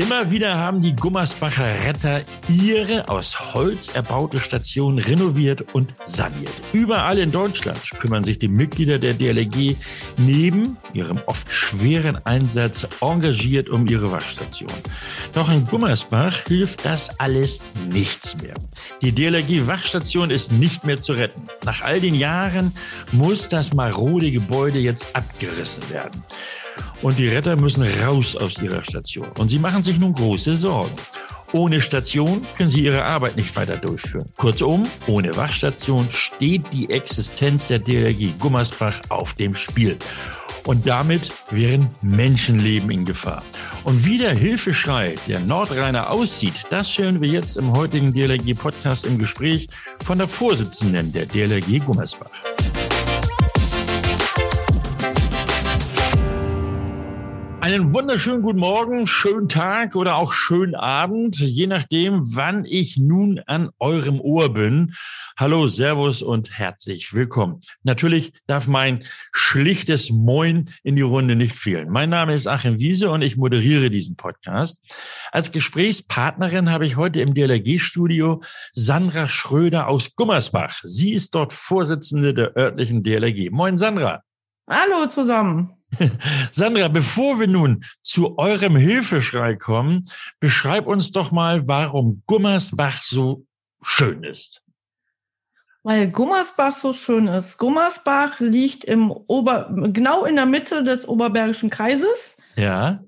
Immer wieder haben die Gummersbacher Retter ihre aus Holz erbaute Station renoviert und saniert. Überall in Deutschland kümmern sich die Mitglieder der DLRG neben ihrem oft schweren Einsatz engagiert um ihre Waschstation. Doch in Gummersbach hilft das alles nichts mehr. Die DLRG Waschstation ist nicht mehr zu retten. Nach all den Jahren muss das marode Gebäude jetzt abgerissen werden und die Retter müssen raus aus ihrer Station. Und sie machen sich nun große Sorgen. Ohne Station können sie ihre Arbeit nicht weiter durchführen. Kurzum, ohne Wachstation steht die Existenz der DLRG Gummersbach auf dem Spiel. Und damit wären Menschenleben in Gefahr. Und wie der Hilfeschrei der Nordrheiner aussieht, das hören wir jetzt im heutigen DLRG-Podcast im Gespräch von der Vorsitzenden der DLRG Gummersbach. Einen wunderschönen guten Morgen, schönen Tag oder auch schönen Abend, je nachdem, wann ich nun an eurem Ohr bin. Hallo, Servus und herzlich willkommen. Natürlich darf mein schlichtes Moin in die Runde nicht fehlen. Mein Name ist Achim Wiese und ich moderiere diesen Podcast. Als Gesprächspartnerin habe ich heute im DLRG-Studio Sandra Schröder aus Gummersbach. Sie ist dort Vorsitzende der örtlichen DLRG. Moin, Sandra. Hallo zusammen. Sandra, bevor wir nun zu eurem Hilfeschrei kommen, beschreib uns doch mal, warum Gummersbach so schön ist. Weil Gummersbach so schön ist. Gummersbach liegt im Ober, genau in der Mitte des Oberbergischen Kreises. Ja.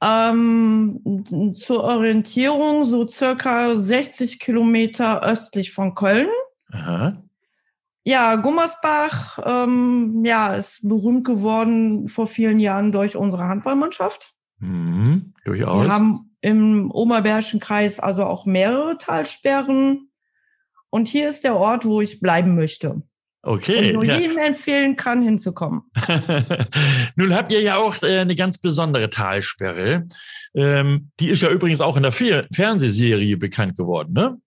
Ähm, zur Orientierung so circa 60 Kilometer östlich von Köln. Aha. Ja, Gummersbach ähm, ja, ist berühmt geworden vor vielen Jahren durch unsere Handballmannschaft. Mhm, durchaus. Wir haben im Oberbergischen Kreis also auch mehrere Talsperren. Und hier ist der Ort, wo ich bleiben möchte. Okay. Und nur ja. jedem empfehlen kann, hinzukommen. Nun habt ihr ja auch äh, eine ganz besondere Talsperre. Ähm, die ist ja übrigens auch in der Fer Fernsehserie bekannt geworden, ne?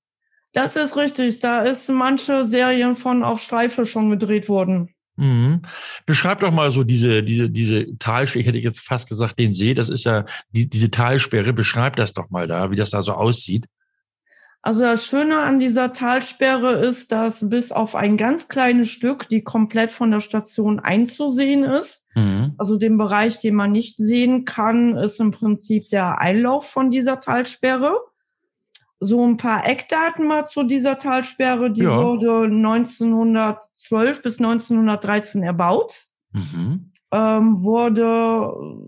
Das ist richtig. Da ist manche Serien von auf Streife schon gedreht worden. Mhm. Beschreib doch mal so diese, diese, diese Talsperre, ich hätte jetzt fast gesagt, den See, das ist ja die, diese Talsperre, beschreib das doch mal da, wie das da so aussieht. Also das Schöne an dieser Talsperre ist, dass bis auf ein ganz kleines Stück, die komplett von der Station einzusehen ist, Mhm. also den Bereich, den man nicht sehen kann, ist im Prinzip der Einlauf von dieser Talsperre. So ein paar Eckdaten mal zu dieser Talsperre. Die Ja. wurde 1912 bis 1913 erbaut. Mhm. ähm, wurde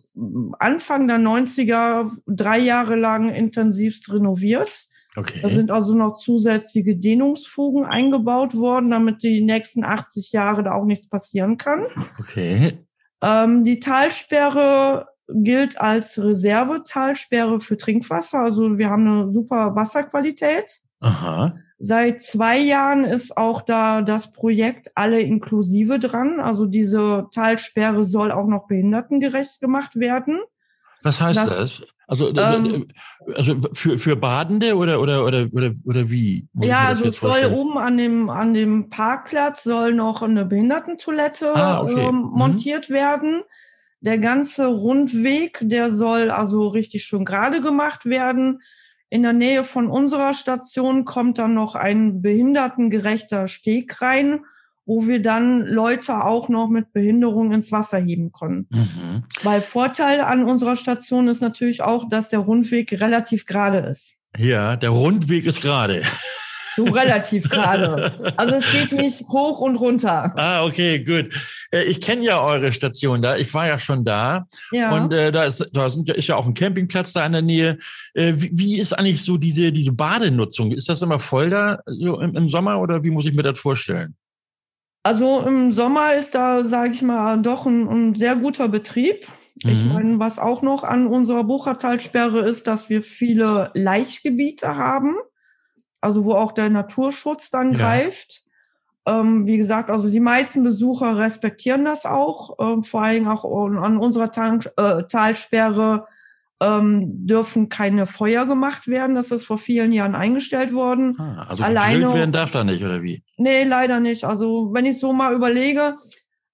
Anfang der 90er drei Jahre lang intensivst renoviert. Da Okay. sind also noch zusätzliche Dehnungsfugen eingebaut worden, damit die nächsten 80 Jahre da auch nichts passieren kann. Okay. Ähm, die Talsperre gilt als Reservetalsperre für Trinkwasser. Also wir haben eine super Wasserqualität. Aha. Seit zwei Jahren ist auch da das Projekt Alle inklusive dran. Also diese Talsperre soll auch noch behindertengerecht gemacht werden. Was heißt das? Das- Also, Ähm, also für, für Badende oder, oder, oder, oder, oder wie? Muss ja, also es soll oben an dem, an dem Parkplatz soll noch eine Behindertentoilette Ah, okay. ähm, Mhm. montiert werden. Der ganze Rundweg, der soll also richtig schön gerade gemacht werden. In der Nähe von unserer Station kommt dann noch ein behindertengerechter Steg rein, wo wir dann Leute auch noch mit Behinderung ins Wasser heben können. Mhm. Weil Vorteil an unserer Station ist natürlich auch, dass der Rundweg relativ gerade ist. Ja, der Rundweg ist gerade. So relativ gerade. Also es geht nicht hoch und runter. Ah, okay, gut. Äh, Ich kenne ja eure Station da. Ich war ja schon da. Ja. Und äh, da, ist, da sind, ist ja auch ein Campingplatz da in der Nähe. Äh, wie, wie ist eigentlich so diese, diese Badenutzung? Ist das immer voll da so im, im Sommer oder wie muss ich mir das vorstellen? also im Sommer ist da, sage ich mal, doch ein, ein sehr guter Betrieb. Ich Mhm. meine, was auch noch an unserer Buchertalsperre ist, dass wir viele Laichgebiete haben, also wo auch der Naturschutz dann Ja. greift. Ähm, wie gesagt, also die meisten Besucher respektieren das auch. Ähm, vor allem auch an unserer Tank, äh, Talsperre ähm, dürfen keine Feuer gemacht werden. Das ist vor vielen Jahren eingestellt worden. Ah, also Alleine- werden darf da nicht, oder wie? Nee, leider nicht. Also wenn ich so mal überlege,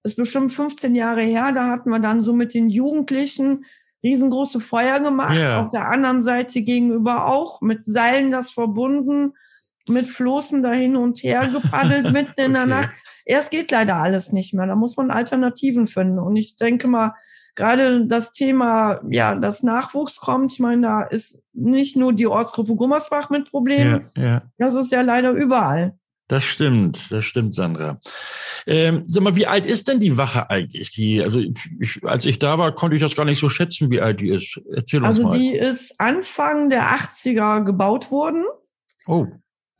ist bestimmt 15 Jahre her, da hatten wir dann so mit den Jugendlichen riesengroße Feuer gemacht. Ja. Auf der anderen Seite gegenüber auch mit Seilen das verbunden, mit Floßen da hin und her gepaddelt mitten in der Okay. Nacht. Erst geht leider alles nicht mehr. Da muss man Alternativen finden. Und ich denke mal, gerade das Thema, ja, das Nachwuchs kommt. Ich meine, da ist nicht nur die Ortsgruppe Gummersbach mit Problemen. Ja, ja. Das ist ja leider überall. Das stimmt, das stimmt, Sandra. Ähm, sag mal, wie alt ist denn die Wache eigentlich? Die, also ich, als ich da war, konnte ich das gar nicht so schätzen, wie alt die ist. Erzähl uns Also mal. die ist Anfang der 80er gebaut worden. oh,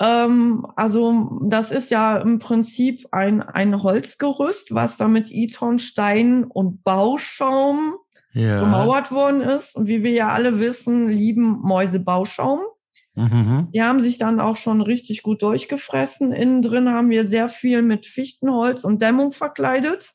Ähm, also das ist ja im Prinzip ein, ein Holzgerüst, was da mit E-Ton, Stein und Bauschaum ja. gemauert worden ist. Und wie wir ja alle wissen, lieben Mäuse Bauschaum. Mhm. Die haben sich dann auch schon richtig gut durchgefressen. Innen drin haben wir sehr viel mit Fichtenholz und Dämmung verkleidet.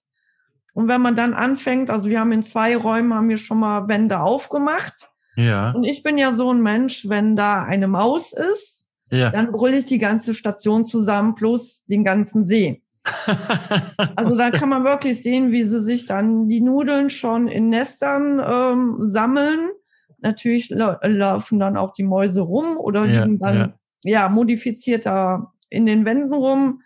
Und wenn man dann anfängt, also wir haben in zwei Räumen haben wir schon mal Wände aufgemacht. Ja, Und ich bin ja so ein Mensch, wenn da eine Maus ist, ja. dann brülle ich die ganze Station zusammen plus den ganzen See. Also da kann man wirklich sehen, wie sie sich dann die Nudeln schon in Nestern ähm, sammeln. Natürlich lau laufen dann auch die Mäuse rum oder Ja, liegen dann ja. ja. modifizierter in den Wänden rum.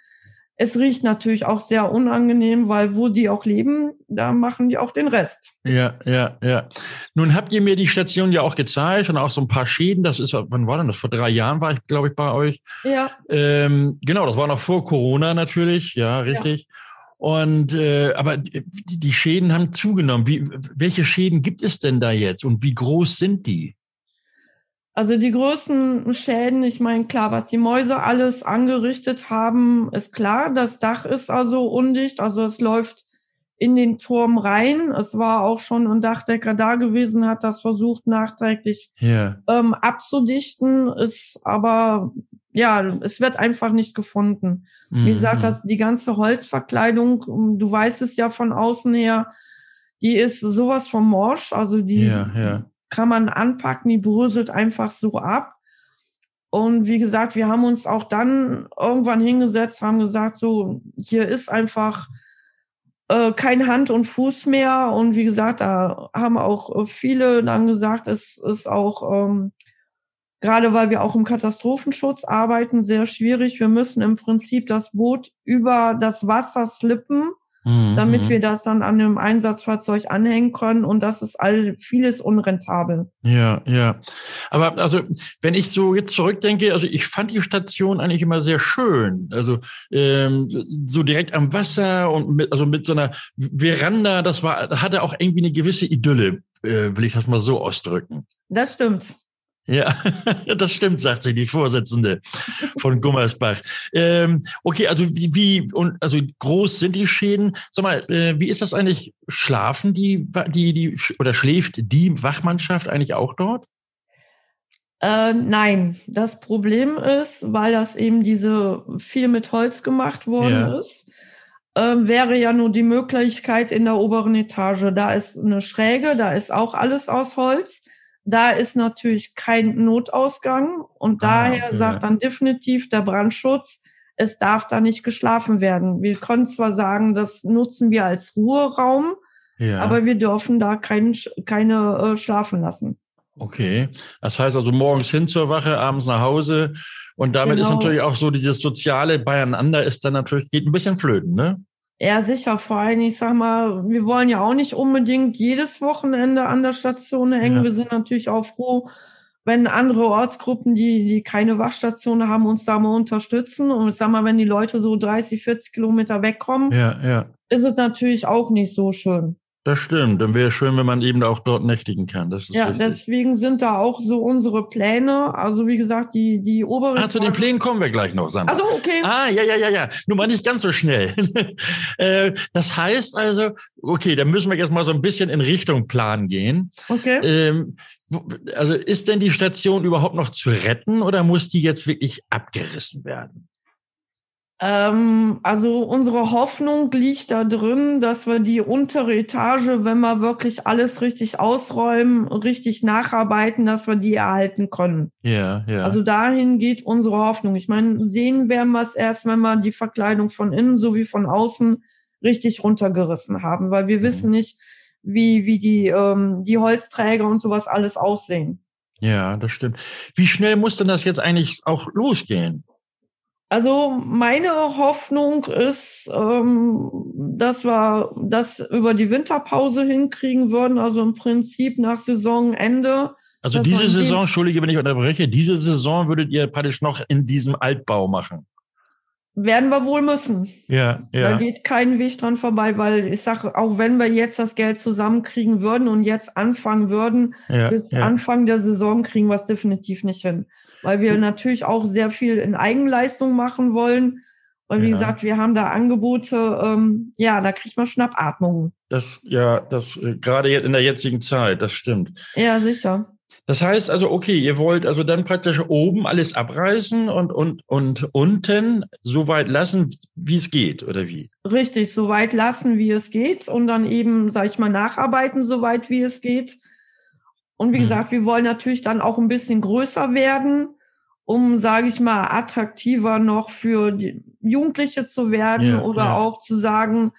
Es riecht natürlich auch sehr unangenehm, weil wo die auch leben, da machen die auch den Rest. Ja, ja, ja. Nun habt ihr mir die Station ja auch gezeigt und auch so ein paar Schäden. Das ist, wann war denn das? Vor drei Jahren war ich, glaube ich, bei euch. Ja, Ähm, genau, das war noch vor Corona natürlich, ja, richtig. Und äh, aber die, die Schäden haben zugenommen. Wie, welche Schäden gibt es denn da jetzt und wie groß sind die? Also die größten Schäden, ich meine, klar, was die Mäuse alles angerichtet haben, ist klar. Das Dach ist also undicht, also es läuft in den Turm rein. Es war auch schon ein Dachdecker da gewesen, hat das versucht nachträglich Ja, ähm, abzudichten, ist aber ja, es wird einfach nicht gefunden. Wie gesagt, Mhm. das, die ganze Holzverkleidung, du weißt es ja von außen her, die ist sowas von morsch, also die Ja, ja. Kann man anpacken, die bröselt einfach so ab. Und wie gesagt, wir haben uns auch dann irgendwann hingesetzt, haben gesagt, so, hier ist einfach äh, kein Hand und Fuß mehr. Und wie gesagt, da haben auch äh, viele dann gesagt, es ist auch, ähm, gerade weil wir auch im Katastrophenschutz arbeiten, sehr schwierig. Wir müssen im Prinzip das Boot über das Wasser slippen, Mhm. damit wir das dann an einem Einsatzfahrzeug anhängen können. Und das ist all vieles unrentabel. Ja, ja. Aber also, wenn ich so jetzt zurückdenke, also ich fand die Station eigentlich immer sehr schön. Also ähm, so direkt am Wasser und mit, also mit so einer Veranda, das war, hatte auch irgendwie eine gewisse Idylle, äh, will ich das mal so ausdrücken. Das stimmt. Ja, das stimmt, sagt sie, die Vorsitzende von Gummersbach. Ähm, okay, also wie, wie und also groß sind die Schäden? Sag mal, äh, wie ist das eigentlich? Schlafen die, die, die oder schläft die Wachmannschaft eigentlich auch dort? Äh, nein, das Problem ist, weil das eben diese viel mit Holz gemacht worden Ja. ist, äh, wäre ja nur die Möglichkeit in der oberen Etage. Da ist eine Schräge, da ist auch alles aus Holz. Da ist natürlich kein Notausgang und Ah, daher okay. sagt dann definitiv der Brandschutz, es darf da nicht geschlafen werden. Wir können zwar sagen, das nutzen wir als Ruheraum, Ja. aber wir dürfen da kein, keine äh, schlafen lassen. okay. Das heißt also morgens hin zur Wache, abends nach Hause. Und damit ist Genau. natürlich auch so dieses soziale Beieinander ist dann natürlich, geht ein bisschen flöten, ne? Ja, sicher. Vor allem, ich sag mal, wir wollen ja auch nicht unbedingt jedes Wochenende an der Station hängen. Ja. Wir sind natürlich auch froh, wenn andere Ortsgruppen, die, die keine Wachstation haben, uns da mal unterstützen. Und ich sag mal, wenn die Leute so 30, 40 Kilometer wegkommen, Ja, ja. ist es natürlich auch nicht so schön. Das stimmt. Dann wäre schön, wenn man eben auch dort nächtigen kann. Das ist Ja, richtig. deswegen sind da auch so unsere Pläne. Also wie gesagt, die, die obere. Ah, zu den Plänen kommen wir gleich noch, Sandra. Also okay. Ah, ja, ja, ja, ja. Nur mal nicht ganz so schnell. äh, das heißt also, okay, dann müssen wir jetzt mal so ein bisschen in Richtung Plan gehen. Okay. Ähm, also ist denn die Station überhaupt noch zu retten oder muss die jetzt wirklich abgerissen werden? Ähm, also unsere Hoffnung liegt da drin, dass wir die untere Etage, wenn wir wirklich alles richtig ausräumen, richtig nacharbeiten, dass wir die erhalten können. Ja, ja. Also dahin geht unsere Hoffnung. Ich meine, sehen werden wir es erst, wenn wir die Verkleidung von innen sowie von außen richtig runtergerissen haben, weil wir mhm. wissen nicht, wie, wie die, ähm, die Holzträger und sowas alles aussehen. Ja, das stimmt. Wie schnell muss denn das jetzt eigentlich auch losgehen? Also meine Hoffnung ist, ähm, dass wir das über die Winterpause hinkriegen würden, also im Prinzip nach Saisonende. Also diese Saison, Entschuldige, wenn ich unterbreche, diese Saison würdet ihr praktisch noch in diesem Altbau machen. Werden wir wohl müssen. Ja, ja. Da geht kein Weg dran vorbei, weil ich sage, auch wenn wir jetzt das Geld zusammenkriegen würden und jetzt anfangen würden, ja, bis ja. Anfang der Saison kriegen wir es definitiv nicht hin. Weil wir natürlich auch sehr viel in Eigenleistung machen wollen. Weil, wie ja. gesagt, wir haben da Angebote, ähm, ja, da kriegt man Schnappatmungen. Das, ja, das, äh, gerade in der jetzigen Zeit, das stimmt. Ja, sicher. Das heißt also, okay, ihr wollt also dann praktisch oben alles abreißen und, und, und unten so weit lassen, wie es geht, oder wie? Richtig, so weit lassen, wie es geht und dann eben, sag ich mal, nacharbeiten, so weit wie es geht. Und wie hm. gesagt, wir wollen natürlich dann auch ein bisschen größer werden, um, sage ich mal, attraktiver noch für die Jugendliche zu werden ja, oder ja. auch zu sagen,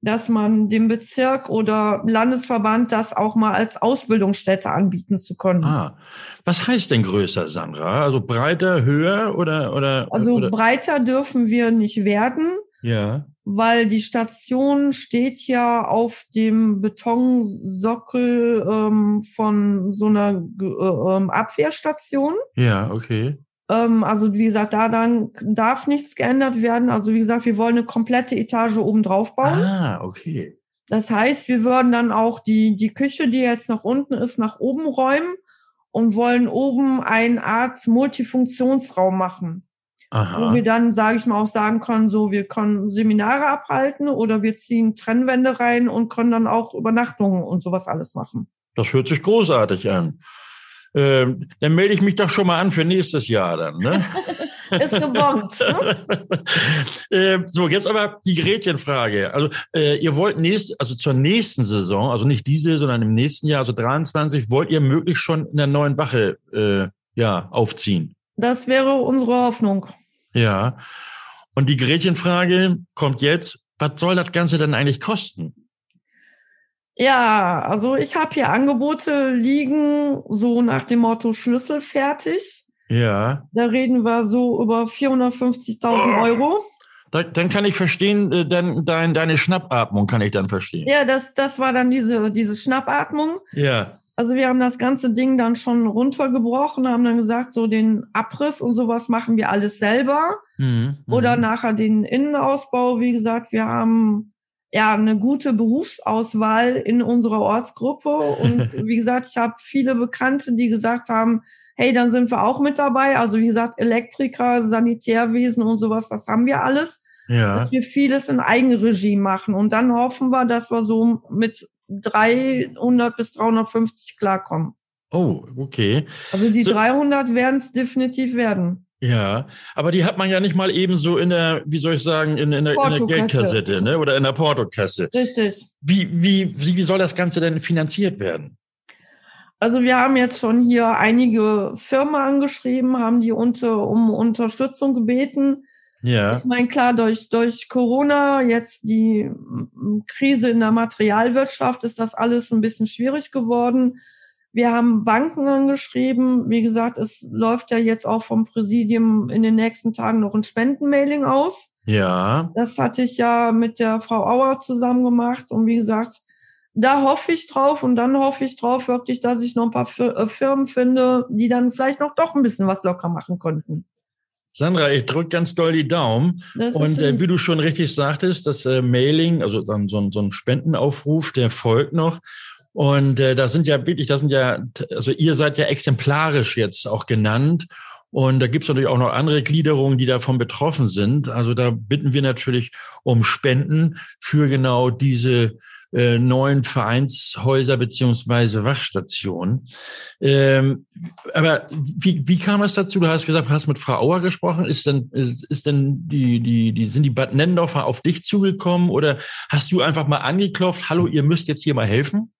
dass man dem Bezirk oder Landesverband das auch mal als Ausbildungsstätte anbieten zu können. Ah, was heißt denn größer, Sandra? Also breiter, höher oder oder? Also oder? breiter dürfen wir nicht werden. Ja. Weil die Station steht ja auf dem Betonsockel ähm, von so einer äh, ähm, Abwehrstation. Ja, okay. Ähm, also wie gesagt, da dann darf nichts geändert werden. Also wie gesagt, wir wollen eine komplette Etage oben drauf bauen. Ah, okay. Das heißt, wir würden dann auch die, die Küche, die jetzt nach unten ist, nach oben räumen und wollen oben eine Art Multifunktionsraum machen. Aha. Wo wir dann, sage ich mal, auch sagen können, so wir können Seminare abhalten oder wir ziehen Trennwände rein und können dann auch Übernachtungen und sowas alles machen. Das hört sich großartig an. Ähm, dann melde ich mich doch schon mal an für nächstes Jahr dann. Ne? Ist gebongt. Ne? äh, so, jetzt aber die Gretchenfrage. Also äh, ihr wollt nächst, also zur nächsten Saison, also nicht diese, sondern im nächsten Jahr, also 23, wollt ihr möglichst schon in der neuen Wache äh, ja, aufziehen? Das wäre unsere Hoffnung. Ja. Und die Gretchenfrage kommt jetzt, was soll das Ganze denn eigentlich kosten? Ja, also ich habe hier Angebote liegen, so nach dem Motto Schlüssel fertig. Ja. Da reden wir so über 450.000 oh. Euro. Da, dann kann ich verstehen, äh, dann dein, deine Schnappatmung kann ich dann verstehen. Ja, das, das war dann diese, diese Schnappatmung. Ja. Also wir haben das ganze Ding dann schon runtergebrochen, haben dann gesagt, so den Abriss und sowas machen wir alles selber. Mhm, Oder mhm. nachher den Innenausbau. Wie gesagt, wir haben ja eine gute Berufsauswahl in unserer Ortsgruppe. Und wie gesagt, ich habe viele Bekannte, die gesagt haben, hey, dann sind wir auch mit dabei. Also wie gesagt, Elektriker, Sanitärwesen und sowas, das haben wir alles. Ja. Dass wir vieles in Eigenregie machen. Und dann hoffen wir, dass wir so mit 300 bis 350 klarkommen. Oh, okay. Also die so, 300 werden es definitiv werden. Ja, aber die hat man ja nicht mal eben so in der, wie soll ich sagen, in, in, der, in der Geldkassette, ne? Oder in der Portokasse. Richtig. Wie, wie, wie, wie soll das Ganze denn finanziert werden? Also wir haben jetzt schon hier einige Firmen angeschrieben, haben die unter, um Unterstützung gebeten. Ja. Ich meine, klar, durch, durch Corona, jetzt die Krise in der Materialwirtschaft, ist das alles ein bisschen schwierig geworden. Wir haben Banken angeschrieben. Wie gesagt, es läuft ja jetzt auch vom Präsidium in den nächsten Tagen noch ein Spendenmailing aus. Ja. Das hatte ich ja mit der Frau Auer zusammen gemacht. Und wie gesagt, da hoffe ich drauf und dann hoffe ich drauf wirklich, dass ich noch ein paar äh, Firmen finde, die dann vielleicht noch doch ein bisschen was locker machen konnten. Sandra, ich drücke ganz doll die Daumen. Das und äh, wie du schon richtig sagtest, das äh, Mailing, also so, so, so ein Spendenaufruf, der folgt noch. Und äh, da sind ja wirklich, das sind ja, also ihr seid ja exemplarisch jetzt auch genannt. Und da gibt es natürlich auch noch andere Gliederungen, die davon betroffen sind. Also da bitten wir natürlich um Spenden für genau diese äh, neuen Vereinshäuser beziehungsweise Wachstationen. Ähm, aber wie, wie kam es dazu? Du hast gesagt, du hast mit Frau Auer gesprochen. Ist denn, ist, ist denn die, die, die, sind die Bad Nendorfer auf dich zugekommen oder hast du einfach mal angeklopft, hallo, ihr müsst jetzt hier mal helfen?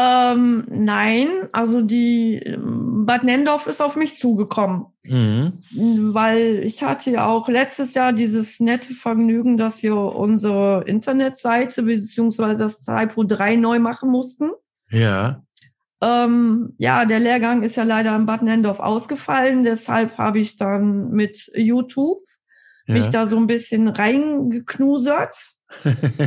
Ähm, nein, also die ähm, Bad Nendorf ist auf mich zugekommen, mhm. weil ich hatte ja auch letztes Jahr dieses nette Vergnügen, dass wir unsere Internetseite beziehungsweise das Typo 3 neu machen mussten. Ja. Ähm, ja, der Lehrgang ist ja leider in Bad Nendorf ausgefallen, deshalb habe ich dann mit YouTube ja. mich da so ein bisschen reingeknusert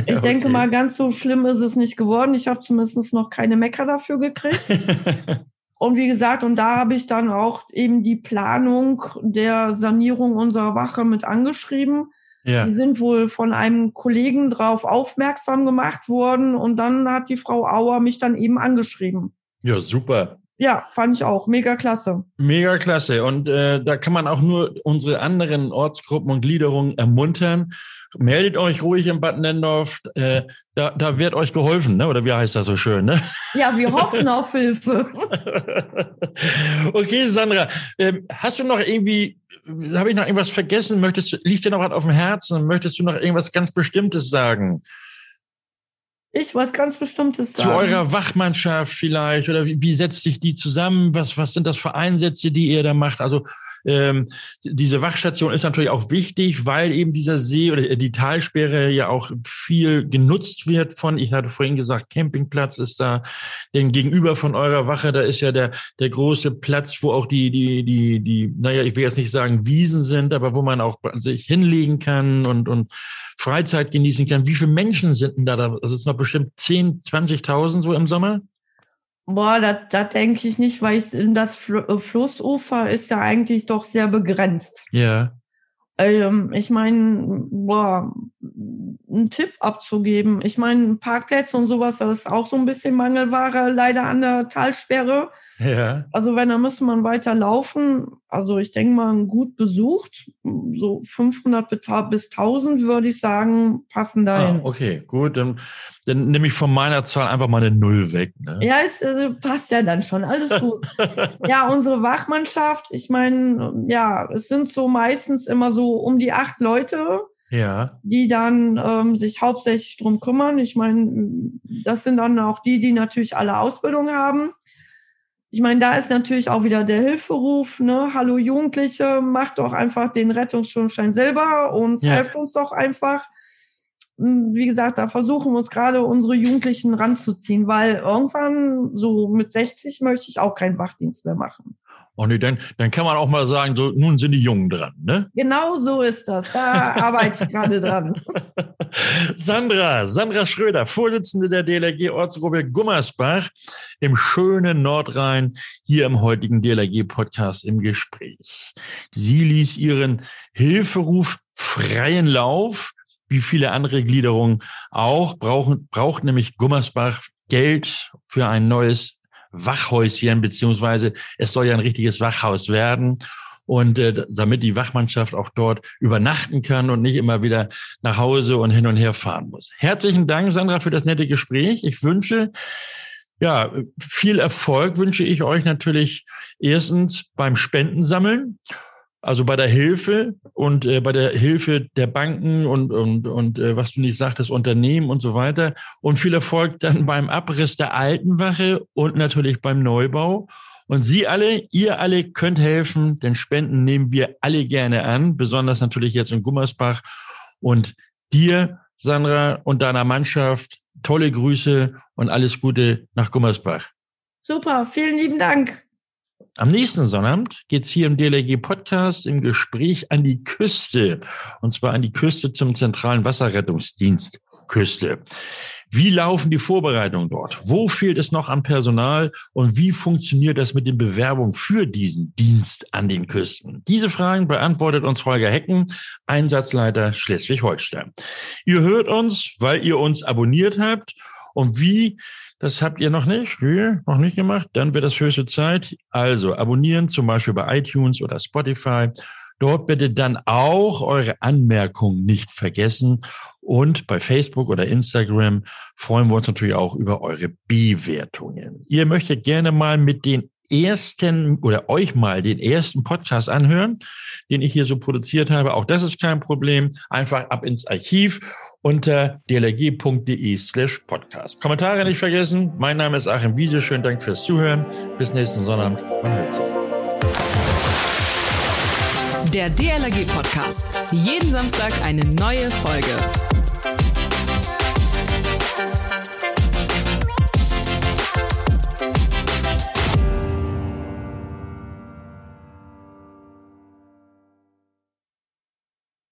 Ich denke mal, ganz so schlimm ist es nicht geworden. Ich habe zumindest noch keine Mecker dafür gekriegt. und wie gesagt, und da habe ich dann auch eben die Planung der Sanierung unserer Wache mit angeschrieben. Ja. Die sind wohl von einem Kollegen drauf aufmerksam gemacht worden und dann hat die Frau Auer mich dann eben angeschrieben. Ja, super. Ja, fand ich auch. Mega klasse. Mega klasse. Und äh, da kann man auch nur unsere anderen Ortsgruppen und Gliederungen ermuntern meldet euch ruhig im Bad Nendorf. Äh, da, da wird euch geholfen, ne? oder wie heißt das so schön? Ne? Ja, wir hoffen auf Hilfe. okay, Sandra, äh, hast du noch irgendwie, habe ich noch irgendwas vergessen? Möchtest, liegt dir noch was auf dem Herzen? Möchtest du noch irgendwas ganz Bestimmtes sagen? Ich was ganz Bestimmtes sagen. Zu eurer Wachmannschaft vielleicht oder wie, wie setzt sich die zusammen? Was, was sind das für Einsätze, die ihr da macht? Also ähm, diese Wachstation ist natürlich auch wichtig, weil eben dieser See oder die Talsperre ja auch viel genutzt wird von, ich hatte vorhin gesagt, Campingplatz ist da, denn gegenüber von eurer Wache, da ist ja der, der große Platz, wo auch die, die, die, die, naja, ich will jetzt nicht sagen Wiesen sind, aber wo man auch sich hinlegen kann und, und Freizeit genießen kann. Wie viele Menschen sind denn da? Es ist noch bestimmt 10, 20.000 so im Sommer? Boah, das, denke ich nicht, weil ich, das Fl Flussufer ist ja eigentlich doch sehr begrenzt. Ja. Ähm, ich meine, boah, einen Tipp abzugeben. Ich meine, Parkplätze und sowas, das ist auch so ein bisschen Mangelware leider an der Talsperre. Ja. Also wenn, dann müsste man weiter laufen. Also ich denke mal, gut besucht, so 500 bis 1000 würde ich sagen, passen dahin. Ah, okay, gut, dann, dann nehme ich von meiner Zahl einfach mal eine Null weg. Ne? Ja, es also passt ja dann schon, alles gut. ja, unsere Wachmannschaft, ich meine, ja, es sind so meistens immer so um die acht Leute ja. die dann ähm, sich hauptsächlich drum kümmern. Ich meine, das sind dann auch die, die natürlich alle Ausbildung haben. Ich meine, da ist natürlich auch wieder der Hilferuf, ne? Hallo Jugendliche, macht doch einfach den Rettungsschwimmstein selber und ja. helft uns doch einfach. Wie gesagt, da versuchen wir uns gerade unsere Jugendlichen ranzuziehen, weil irgendwann, so mit 60, möchte ich auch keinen Wachdienst mehr machen. Und nee, dann, dann kann man auch mal sagen, so, nun sind die Jungen dran, ne? Genau so ist das. Da arbeite ich gerade dran. Sandra, Sandra Schröder, Vorsitzende der DLRG Ortsgruppe Gummersbach im schönen Nordrhein, hier im heutigen DLRG-Podcast im Gespräch. Sie ließ ihren Hilferuf freien Lauf, wie viele andere Gliederungen auch, brauchen, braucht nämlich Gummersbach Geld für ein neues Wachhäuschen, beziehungsweise es soll ja ein richtiges Wachhaus werden. Und äh, damit die Wachmannschaft auch dort übernachten kann und nicht immer wieder nach Hause und hin und her fahren muss. Herzlichen Dank, Sandra, für das nette Gespräch. Ich wünsche ja, viel Erfolg wünsche ich euch natürlich erstens beim Spendensammeln also bei der Hilfe und äh, bei der Hilfe der Banken und, und, und äh, was du nicht sagtest, Unternehmen und so weiter. Und viel Erfolg dann beim Abriss der alten Wache und natürlich beim Neubau. Und Sie alle, ihr alle könnt helfen, denn Spenden nehmen wir alle gerne an, besonders natürlich jetzt in Gummersbach. Und dir, Sandra, und deiner Mannschaft tolle Grüße und alles Gute nach Gummersbach. Super, vielen lieben Dank. Am nächsten Sonnabend geht's hier im DLRG Podcast im Gespräch an die Küste. Und zwar an die Küste zum zentralen Wasserrettungsdienst Küste. Wie laufen die Vorbereitungen dort? Wo fehlt es noch an Personal? Und wie funktioniert das mit den Bewerbungen für diesen Dienst an den Küsten? Diese Fragen beantwortet uns Holger Hecken, Einsatzleiter Schleswig-Holstein. Ihr hört uns, weil ihr uns abonniert habt. Und wie das habt ihr noch nicht? Nee, noch nicht gemacht? Dann wird das höchste Zeit. Also abonnieren, zum Beispiel bei iTunes oder Spotify. Dort bitte dann auch eure Anmerkungen nicht vergessen. Und bei Facebook oder Instagram freuen wir uns natürlich auch über eure Bewertungen. Ihr möchtet gerne mal mit den ersten oder euch mal den ersten Podcast anhören, den ich hier so produziert habe. Auch das ist kein Problem. Einfach ab ins Archiv unter dlg.de slash podcast. Kommentare nicht vergessen. Mein Name ist Achim Wiese. Schönen Dank fürs Zuhören. Bis nächsten Sonnabend. Man hört sich. Der DLRG Podcast. Jeden Samstag eine neue Folge.